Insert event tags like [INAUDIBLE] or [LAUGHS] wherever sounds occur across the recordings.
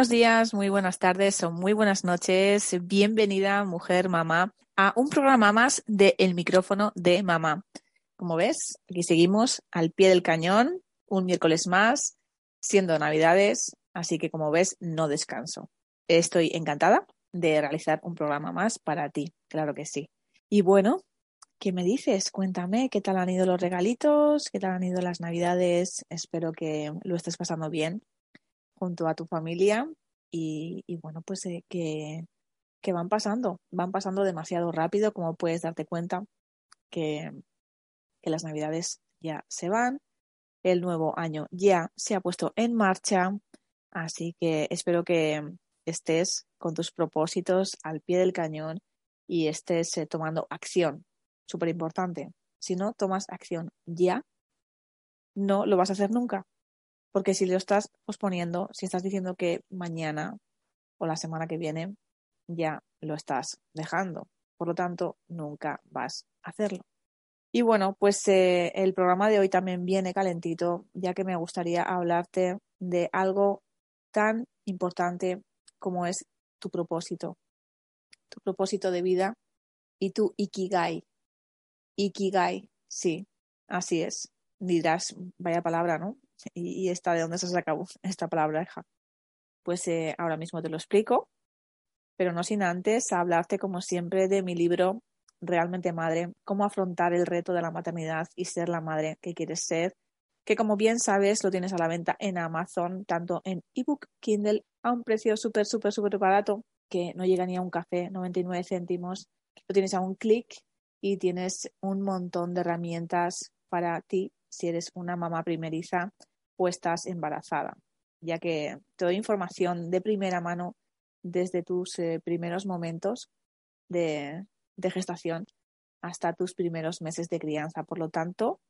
Buenos días, muy buenas tardes o muy buenas noches. Bienvenida, mujer mamá, a un programa más de El micrófono de mamá. Como ves, aquí seguimos al pie del cañón, un miércoles más, siendo Navidades, así que como ves, no descanso. Estoy encantada de realizar un programa más para ti, claro que sí. Y bueno, ¿qué me dices? Cuéntame qué tal han ido los regalitos, qué tal han ido las Navidades. Espero que lo estés pasando bien junto a tu familia y, bueno, pues eh, que, que, van pasando, van pasando demasiado rápido, como puedes darte cuenta que, que las navidades ya se van, el nuevo año ya se ha puesto en marcha, así que espero que estés con tus propósitos al pie del cañón y estés eh, tomando acción, súper importante. Si no tomas acción ya, no lo vas a hacer nunca. Porque si lo estás posponiendo, si estás diciendo que mañana o la semana que viene, ya lo estás dejando. Por lo tanto, nunca vas a hacerlo. Y bueno, pues eh, el programa de hoy también viene calentito, ya que me gustaría hablarte de algo tan importante como es tu propósito, tu propósito de vida y tu ikigai. Ikigai, sí, así es. Dirás, vaya palabra, ¿no? Y, esta de dónde se sacado [LAUGHS] esta palabra. Pues eh, ahora mismo te lo explico, pero no sin antes hablarte como siempre de mi libro Realmente Madre, cómo afrontar el reto de la maternidad y ser la madre que quieres ser, que como bien sabes lo tienes a la venta en Amazon, tanto en ebook, Kindle, a un precio súper, súper, súper barato, que no llega ni a un café, 99 céntimos. Lo tienes a un clic y tienes un montón de herramientas para ti si eres una mamá primeriza estás embarazada, ya que te doy información de primera mano desde tus eh, primeros momentos de, de gestación hasta tus primeros meses de crianza. Por lo tanto,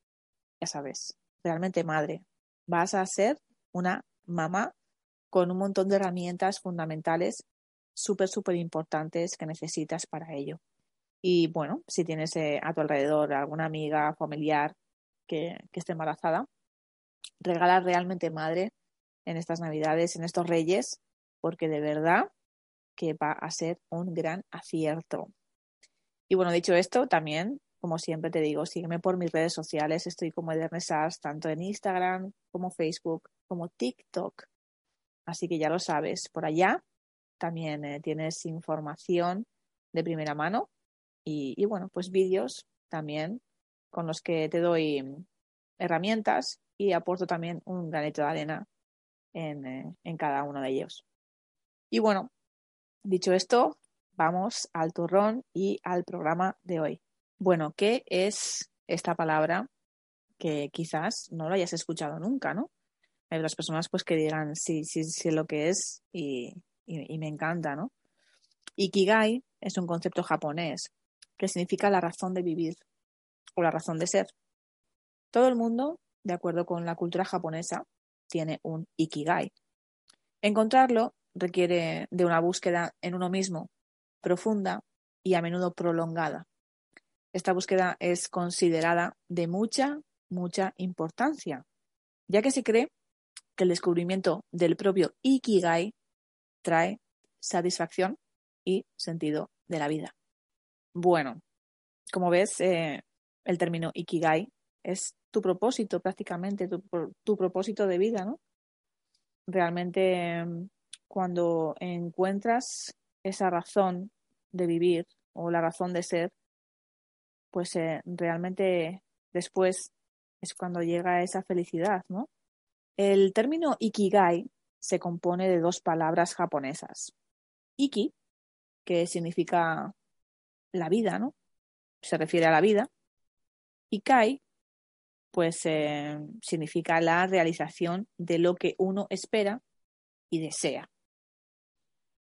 ya sabes, realmente madre, vas a ser una mamá con un montón de herramientas fundamentales súper, súper importantes que necesitas para ello. Y bueno, si tienes eh, a tu alrededor alguna amiga, familiar que, que esté embarazada, regalar realmente madre en estas navidades, en estos reyes, porque de verdad que va a ser un gran acierto. Y bueno, dicho esto, también, como siempre te digo, sígueme por mis redes sociales. Estoy como Edernesas, tanto en Instagram como Facebook, como TikTok. Así que ya lo sabes, por allá también eh, tienes información de primera mano y, y bueno, pues vídeos también con los que te doy herramientas y aporto también un granito de arena en, eh, en cada uno de ellos. Y bueno, dicho esto, vamos al turrón y al programa de hoy. Bueno, ¿qué es esta palabra que quizás no lo hayas escuchado nunca, ¿no? Hay otras personas pues que digan sí, sí, sí lo que es y, y me encanta, ¿no? Ikigai es un concepto japonés que significa la razón de vivir o la razón de ser. Todo el mundo de acuerdo con la cultura japonesa, tiene un ikigai. Encontrarlo requiere de una búsqueda en uno mismo profunda y a menudo prolongada. Esta búsqueda es considerada de mucha, mucha importancia, ya que se cree que el descubrimiento del propio ikigai trae satisfacción y sentido de la vida. Bueno, como ves, eh, el término ikigai es tu propósito prácticamente, tu, tu propósito de vida, ¿no? Realmente cuando encuentras esa razón de vivir o la razón de ser, pues eh, realmente después es cuando llega esa felicidad, ¿no? El término ikigai se compone de dos palabras japonesas. Iki, que significa la vida, ¿no? Se refiere a la vida. Y kai, pues eh, significa la realización de lo que uno espera y desea.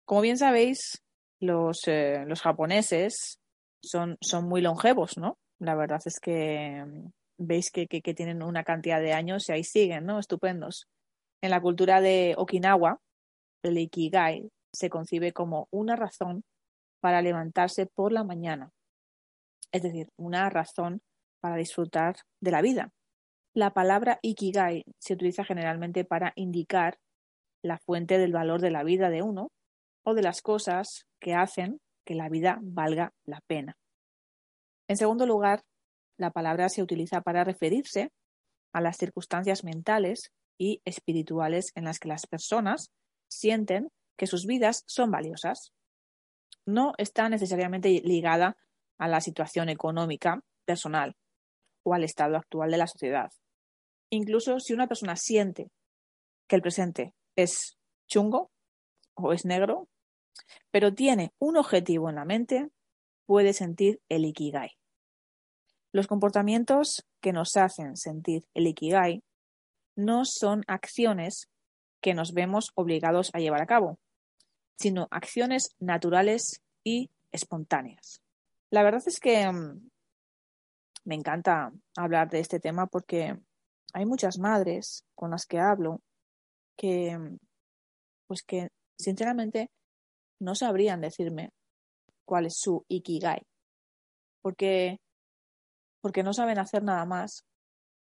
Como bien sabéis, los, eh, los japoneses son, son muy longevos, ¿no? La verdad es que mm, veis que, que, que, tienen una cantidad de años y ahí siguen, ¿no? Estupendos. En la cultura de Okinawa, el Ikigai se concibe como una razón para levantarse por la mañana, es decir, una razón para disfrutar de la vida. La palabra Ikigai se utiliza generalmente para indicar la fuente del valor de la vida de uno o de las cosas que hacen que la vida valga la pena. En segundo lugar, la palabra se utiliza para referirse a las circunstancias mentales y espirituales en las que las personas sienten que sus vidas son valiosas. No está necesariamente ligada a la situación económica personal o al estado actual de la sociedad. Incluso si una persona siente que el presente es chungo o es negro, pero tiene un objetivo en la mente, puede sentir el ikigai. Los comportamientos que nos hacen sentir el ikigai no son acciones que nos vemos obligados a llevar a cabo, sino acciones naturales y espontáneas. La verdad es que mm, me encanta hablar de este tema porque hay muchas madres con las que hablo que, pues que sinceramente no sabrían decirme cuál es su ikigai, porque, porque no saben hacer nada más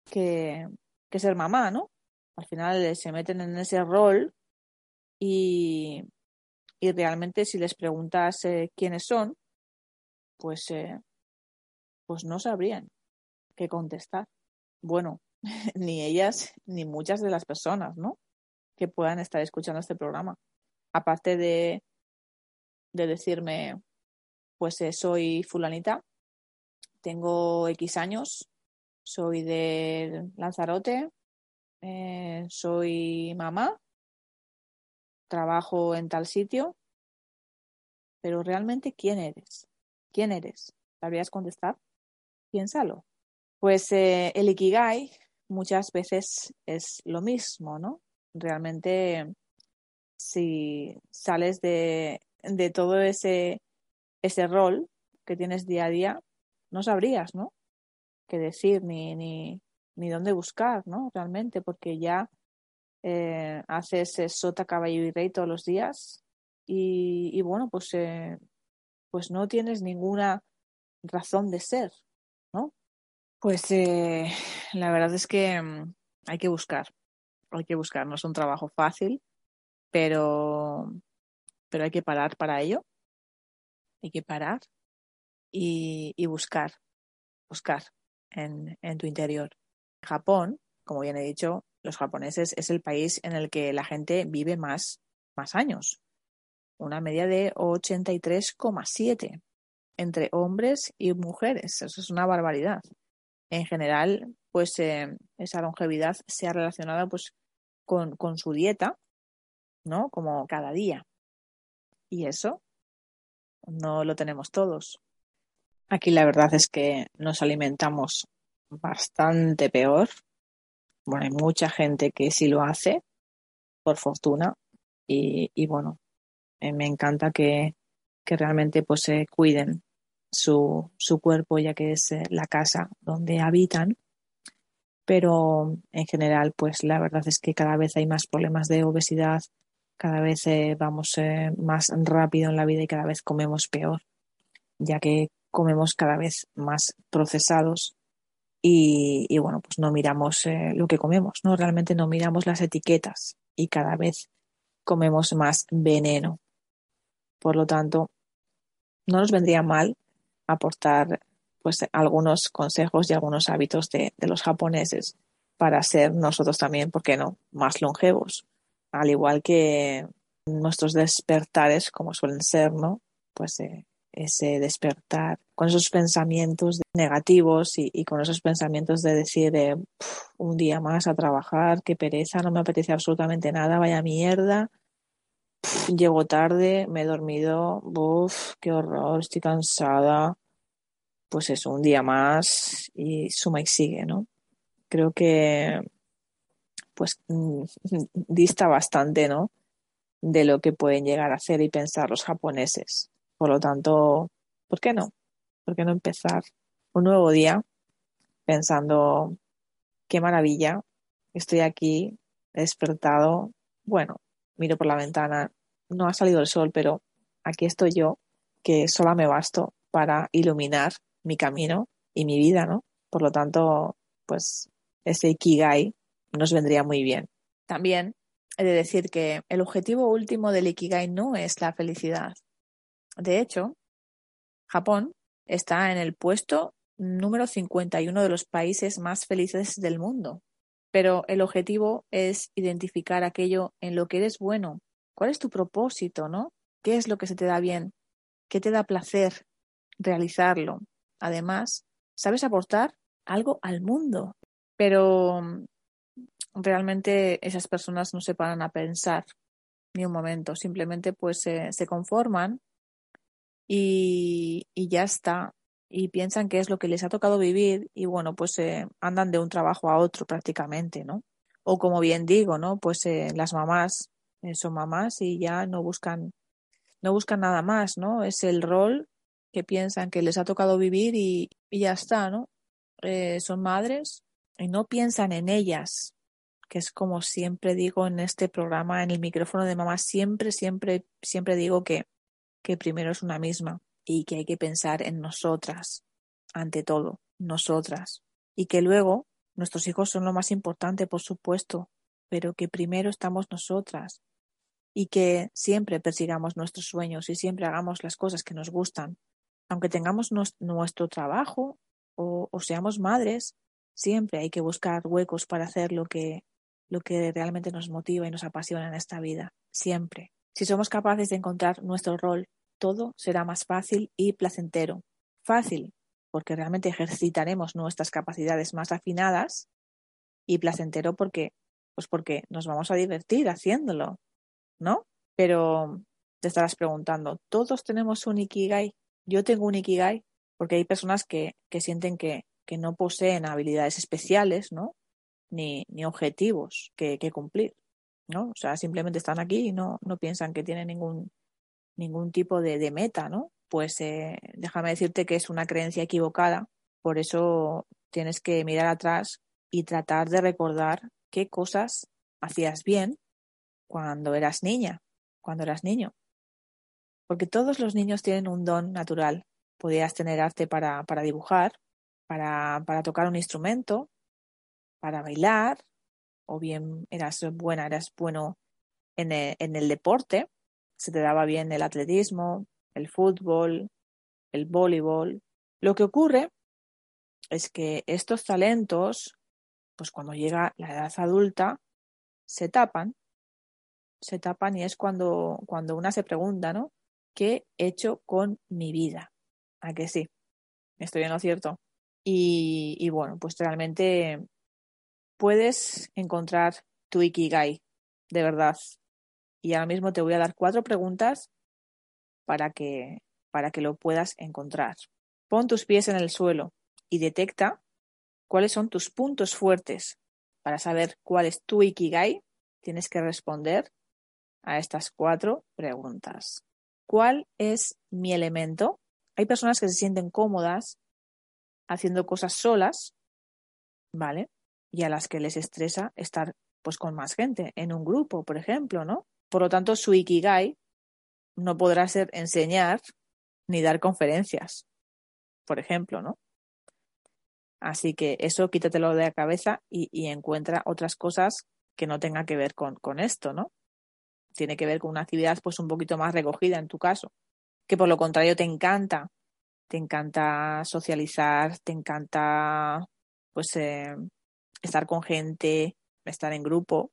que, que ser mamá, ¿no? Al final se meten en ese rol y, y realmente si les preguntas eh, quiénes son, pues, eh, pues no sabrían qué contestar. Bueno, [LAUGHS] ni ellas ni muchas de las personas, ¿no? Que puedan estar escuchando este programa. Aparte de, de decirme, pues eh, soy fulanita, tengo X años, soy de Lanzarote, eh, soy mamá, trabajo en tal sitio, pero realmente ¿quién eres? ¿Quién eres? ¿Sabrías contestar? Piénsalo. Pues eh, el Ikigai muchas veces es lo mismo, ¿no? Realmente si sales de de todo ese, ese rol que tienes día a día, no sabrías, ¿no? Qué decir, ni, ni, ni dónde buscar, ¿no? Realmente, porque ya eh, haces sota, caballo y rey todos los días y, y bueno, pues, eh, pues no tienes ninguna razón de ser. Pues eh, la verdad es que mm, hay que buscar, hay que buscar, no es un trabajo fácil, pero, pero hay que parar para ello. Hay que parar y, buscar, buscar en, en tu interior. Japón, como bien he dicho, los japoneses es el país en el que la gente vive más, más años. Una media de 83,7 entre hombres y mujeres. Eso es una barbaridad. En general, pues eh, esa longevidad se ha relacionado pues con, su dieta, ¿no? Como cada día. Y eso no lo tenemos todos. Aquí la verdad es que nos alimentamos bastante peor. Bueno, hay mucha gente que sí lo hace, por fortuna. Y, bueno, eh, me encanta que, que realmente pues se cuiden su, su cuerpo, ya que es eh, la casa donde habitan. Pero en general, pues la verdad es que cada vez hay más problemas de obesidad, cada vez eh, vamos eh, más rápido en la vida y cada vez comemos peor, ya que comemos cada vez más procesados y, y bueno, pues no miramos lo que comemos, ¿no? Realmente no miramos las etiquetas y cada vez comemos más veneno. Por lo tanto, no nos vendría mal aportar pues algunos consejos y algunos hábitos de, de los japoneses para ser nosotros también, ¿por qué no?, más longevos. Al igual que nuestros despertares, como suelen ser, ¿no? Pues eh, ese despertar con esos pensamientos negativos y, con esos pensamientos de decir un día más a trabajar, qué pereza, no me apetece absolutamente nada, vaya mierda, llego tarde, me he dormido, uff, qué horror, estoy cansada. Pues eso, un día más y suma y sigue, ¿no? Creo que pues mm, [LAUGHS] dista bastante, ¿no? De lo que pueden llegar a hacer y pensar los japoneses. Por lo tanto, ¿por qué no? ¿Por qué no empezar un nuevo día pensando, qué maravilla, estoy aquí, despertado, bueno, miro por la ventana, no ha salido el sol, pero aquí estoy yo, que sola me basto para iluminar mi camino y mi vida, ¿no? Por lo tanto, pues ese Ikigai nos vendría muy bien. También he de decir que el objetivo último del Ikigai no es la felicidad. De hecho, Japón está en el puesto número 51 de los países más felices del mundo. Pero el objetivo es identificar aquello en lo que eres bueno. ¿Cuál es tu propósito, no? ¿Qué es lo que se te da bien? ¿Qué te da placer realizarlo? Además, sabes aportar algo al mundo. Pero mm, realmente esas personas no se paran a pensar ni un momento. Simplemente pues se conforman y, ya está. Y piensan que es lo que les ha tocado vivir y bueno, pues eh, andan de un trabajo a otro prácticamente, ¿no? O como bien digo, ¿no? Pues eh, las mamás son mamás y ya no buscan, no buscan nada más, ¿no? Es el rol que piensan que les ha tocado vivir y, ya está, ¿no? son madres y no piensan en ellas, que es como siempre digo en este programa, en el micrófono de mamá, siempre, siempre, siempre digo que que primero es una misma y que hay que pensar en nosotras, ante todo, nosotras. Y que luego nuestros hijos son lo más importante, por supuesto, pero que primero estamos nosotras. Y que siempre persigamos nuestros sueños y siempre hagamos las cosas que nos gustan. Aunque tengamos nuestro trabajo o, o seamos madres, siempre hay que buscar huecos para hacer lo que, lo que realmente nos motiva y nos apasiona en esta vida. Siempre. Si somos capaces de encontrar nuestro rol, todo será más fácil y placentero. Fácil, porque realmente ejercitaremos nuestras capacidades más afinadas y placentero porque pues porque nos vamos a divertir haciéndolo, ¿no? Pero te estarás preguntando, ¿todos tenemos un Ikigai? Yo tengo un Ikigai porque hay personas que, que sienten que, que no poseen habilidades especiales, ¿no? Ni, ni objetivos que, cumplir. ¿no? O sea, simplemente están aquí y no, no piensan que tienen ningún, ningún tipo de, de meta, ¿no? Pues eh, déjame decirte que es una creencia equivocada, por eso tienes que mirar atrás y tratar de recordar qué cosas hacías bien cuando eras niña, cuando eras niño. Porque todos los niños tienen un don natural. Podías tener arte para, para dibujar, para, para tocar un instrumento, para bailar, o bien eras buena, eras bueno en el, en el deporte, se te daba bien el atletismo, el fútbol, el voleibol. Lo que ocurre es que estos talentos, pues cuando llega la edad adulta, se tapan, se tapan y es cuando, cuando una se pregunta, ¿no? ¿Qué he hecho con mi vida? ¿A que sí? Estoy en lo cierto. Y, y bueno, pues realmente puedes encontrar tu Ikigai, de verdad. Y ahora mismo te voy a dar cuatro preguntas para que, para que lo puedas encontrar. Pon tus pies en el suelo y detecta cuáles son tus puntos fuertes. Para saber cuál es tu Ikigai, tienes que responder a estas cuatro preguntas. ¿Cuál es mi elemento? Hay personas que se sienten cómodas haciendo cosas solas, ¿vale? y a las que les estresa estar pues con más gente, en un grupo, por ejemplo, ¿no? Por lo tanto, su Ikigai no podrá ser enseñar ni dar conferencias, por ejemplo, ¿no? Así que eso quítatelo de la cabeza y, y encuentra otras cosas que no tengan que ver con, con esto, ¿no? Tiene que ver con una actividad pues un poquito más recogida en tu caso, que por lo contrario te encanta te encanta socializar, te encanta pues eh, estar con gente, estar en grupo,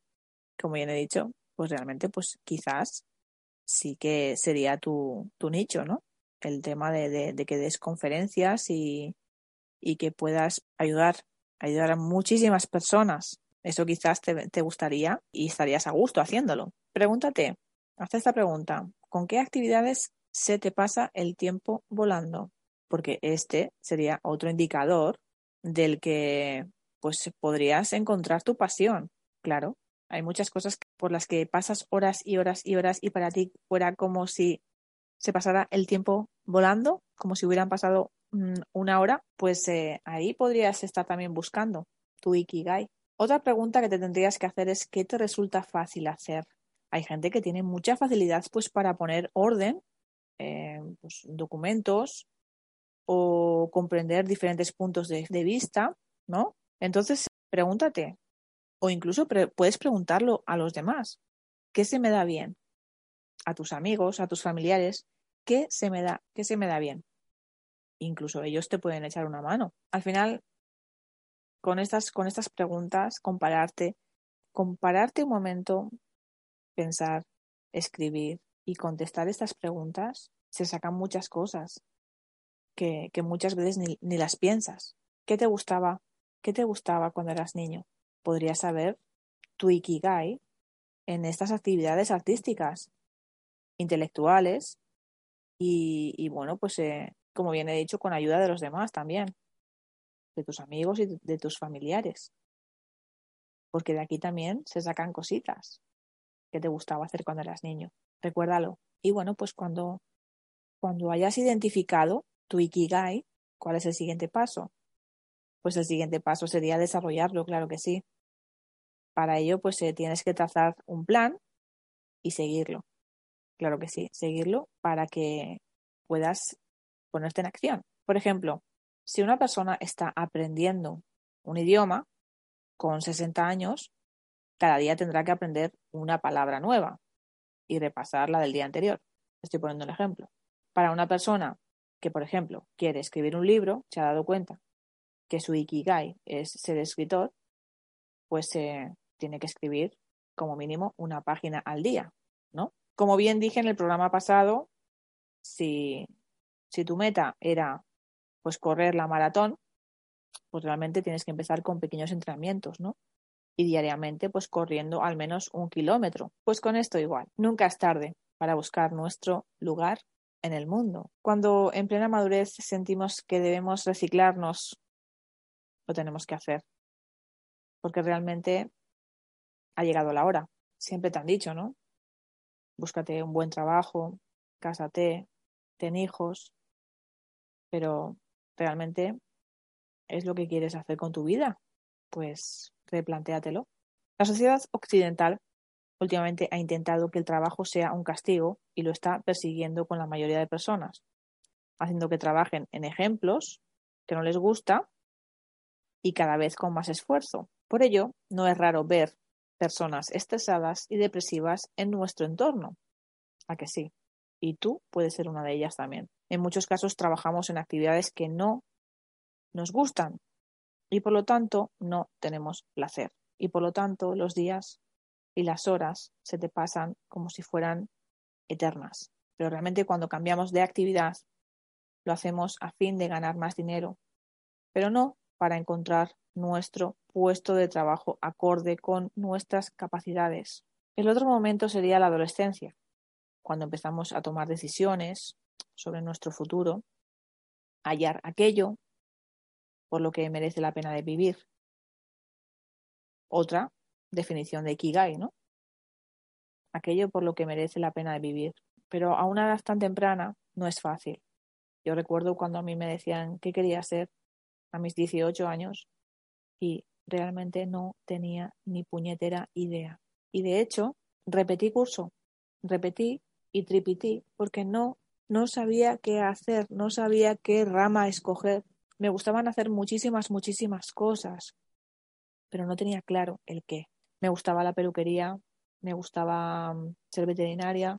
como bien he dicho, pues realmente pues quizás sí que sería tu, tu nicho, ¿no? El tema de, que des conferencias y, y, que puedas ayudar, ayudar a muchísimas personas. Eso quizás te gustaría y estarías a gusto haciéndolo. Pregúntate, haz esta pregunta. ¿Con qué actividades se te pasa el tiempo volando? Porque este sería otro indicador del que pues podrías encontrar tu pasión. Claro, hay muchas cosas por las que pasas horas y horas y horas y para ti fuera como si se pasara el tiempo volando, como si hubieran pasado mm, una hora, pues eh, ahí podrías estar también buscando tu Ikigai. Otra pregunta que te tendrías que hacer es ¿qué te resulta fácil hacer? Hay gente que tiene mucha facilidad pues para poner orden, en pues, documentos o comprender diferentes puntos de, de vista, ¿no? Entonces, pregúntate, o incluso puedes preguntarlo a los demás. ¿Qué se me da bien? A tus amigos, a tus familiares, ¿qué se me da? ¿Qué se me da bien? Incluso ellos te pueden echar una mano. Al final, con estas, con estas preguntas, compararte, compararte un momento, pensar, escribir y contestar estas preguntas, se sacan muchas cosas que, que muchas veces ni, ni las piensas. ¿Qué te gustaba? ¿Qué te gustaba cuando eras niño? podrías saber tu ikigai en estas actividades artísticas, intelectuales y, bueno, pues eh, como bien he dicho, con ayuda de los demás también, de tus amigos y de tus familiares. Porque de aquí también se sacan cositas que te gustaba hacer cuando eras niño. Recuérdalo. Y bueno, pues cuando, cuando hayas identificado tu ikigai, ¿cuál es el siguiente paso? Pues el siguiente paso sería desarrollarlo, claro que sí. Para ello, pues eh, tienes que trazar un plan y seguirlo. Claro que sí, seguirlo para que puedas ponerte en acción. Por ejemplo, si una persona está aprendiendo un idioma con 60 años, cada día tendrá que aprender una palabra nueva y repasar la del día anterior. Estoy poniendo un ejemplo. Para una persona que, por ejemplo, quiere escribir un libro, se ha dado cuenta que su ikigai es ser escritor, pues eh, tiene que escribir como mínimo una página al día, ¿no? Como bien dije en el programa pasado, si, si tu meta era pues correr la maratón, pues realmente tienes que empezar con pequeños entrenamientos, ¿no? Y diariamente pues corriendo al menos un kilómetro. Pues con esto igual, nunca es tarde para buscar nuestro lugar en el mundo. Cuando en plena madurez sentimos que debemos reciclarnos lo tenemos que hacer. Porque realmente ha llegado la hora. Siempre te han dicho, ¿no? Búscate un buen trabajo, cásate, ten hijos, pero realmente es lo que quieres hacer con tu vida. Pues replantéatelo. La sociedad occidental últimamente ha intentado que el trabajo sea un castigo y lo está persiguiendo con la mayoría de personas, haciendo que trabajen en ejemplos que no les gusta y cada vez con más esfuerzo. Por ello, no es raro ver personas estresadas y depresivas en nuestro entorno. ¿A que sí? Y tú puedes ser una de ellas también. En muchos casos trabajamos en actividades que no nos gustan y por lo tanto no tenemos placer. Y por lo tanto los días y las horas se te pasan como si fueran eternas. Pero realmente cuando cambiamos de actividad lo hacemos a fin de ganar más dinero, pero no para encontrar nuestro puesto de trabajo acorde con nuestras capacidades. El otro momento sería la adolescencia, cuando empezamos a tomar decisiones sobre nuestro futuro, hallar aquello por lo que merece la pena de vivir. Otra definición de Ikigai, ¿no? Aquello por lo que merece la pena de vivir. Pero a una edad tan temprana no es fácil. Yo recuerdo cuando a mí me decían qué quería ser a mis 18 años y realmente no tenía ni puñetera idea. Y de hecho, repetí curso, repetí y tripití porque no, no sabía qué hacer, no sabía qué rama escoger. Me gustaban hacer muchísimas, muchísimas cosas, pero no tenía claro el qué. Me gustaba la peluquería, me gustaba mm, ser veterinaria,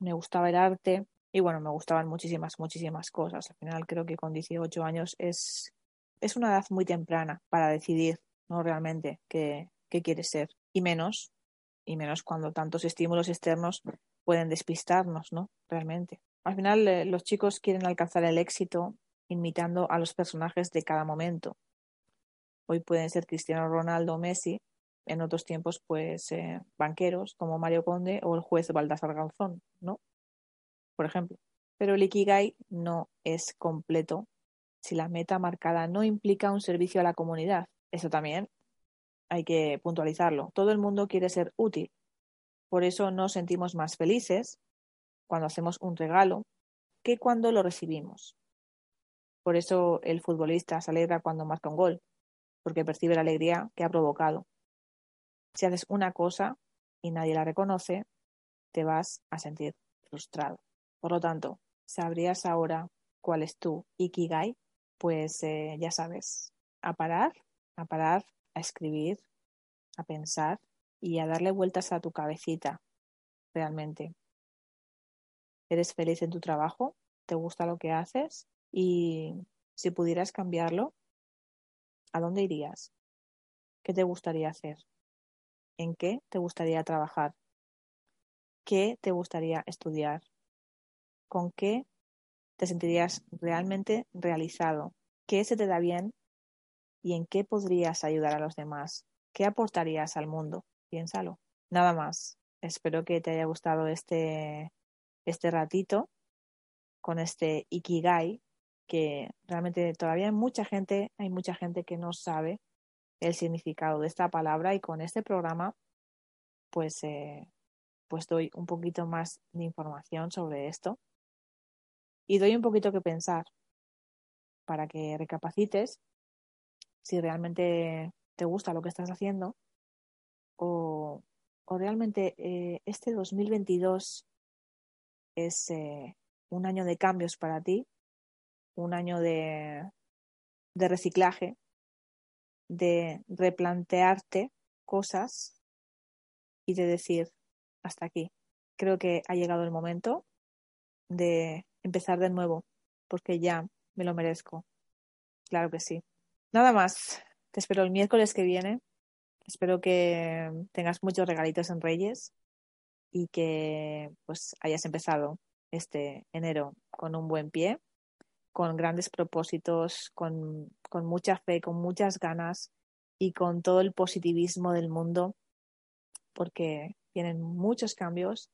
me gustaba el arte, Y bueno, me gustaban muchísimas, muchísimas cosas. Al final creo que con 18 años es, es una edad muy temprana para decidir, ¿no? Realmente qué, qué quieres ser. Y menos, y menos cuando tantos estímulos externos pueden despistarnos, ¿no? Realmente. Al final eh, los chicos quieren alcanzar el éxito imitando a los personajes de cada momento. Hoy pueden ser Cristiano Ronaldo o Messi, en otros tiempos pues eh, banqueros como Mario Conde o el juez Baldassar Garzón, ¿no? por ejemplo. Pero el Ikigai no es completo si la meta marcada no implica un servicio a la comunidad. Eso también hay que puntualizarlo. Todo el mundo quiere ser útil. Por eso nos sentimos más felices cuando hacemos un regalo que cuando lo recibimos. Por eso el futbolista se alegra cuando marca un gol, porque percibe la alegría que ha provocado. Si haces una cosa y nadie la reconoce, te vas a sentir frustrado. Por lo tanto, ¿sabrías ahora cuál es tu Ikigai? Pues eh, ya sabes, a parar, a parar, a escribir, a pensar y a darle vueltas a tu cabecita, realmente. ¿Eres feliz en tu trabajo? ¿Te gusta lo que haces? Y si pudieras cambiarlo, ¿a dónde irías? ¿Qué te gustaría hacer? ¿En qué te gustaría trabajar? ¿Qué te gustaría estudiar? con qué te sentirías realmente realizado, qué se te da bien y en qué podrías ayudar a los demás, qué aportarías al mundo. Piénsalo. Nada más. Espero que te haya gustado este, este ratito con este Ikigai, que realmente todavía hay mucha gente, hay mucha gente que no sabe el significado de esta palabra y con este programa pues, eh, pues doy un poquito más de información sobre esto. Y doy un poquito que pensar para que recapacites si realmente te gusta lo que estás haciendo o, realmente eh, este 2022 es eh, un año de cambios para ti, un año de, de reciclaje, de replantearte cosas y de decir hasta aquí. Creo que ha llegado el momento de empezar de nuevo, porque ya me lo merezco. Claro que sí. Nada más. Te espero el miércoles que viene. Espero que tengas muchos regalitos en Reyes y que pues hayas empezado este enero con un buen pie, con grandes propósitos, con, con mucha fe, con muchas ganas y con todo el positivismo del mundo, porque vienen muchos cambios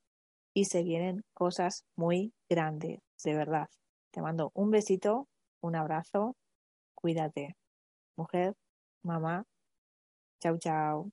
y se vienen cosas muy grandes, de verdad. Te mando un besito, un abrazo, cuídate. Mujer, mamá, chao, chao.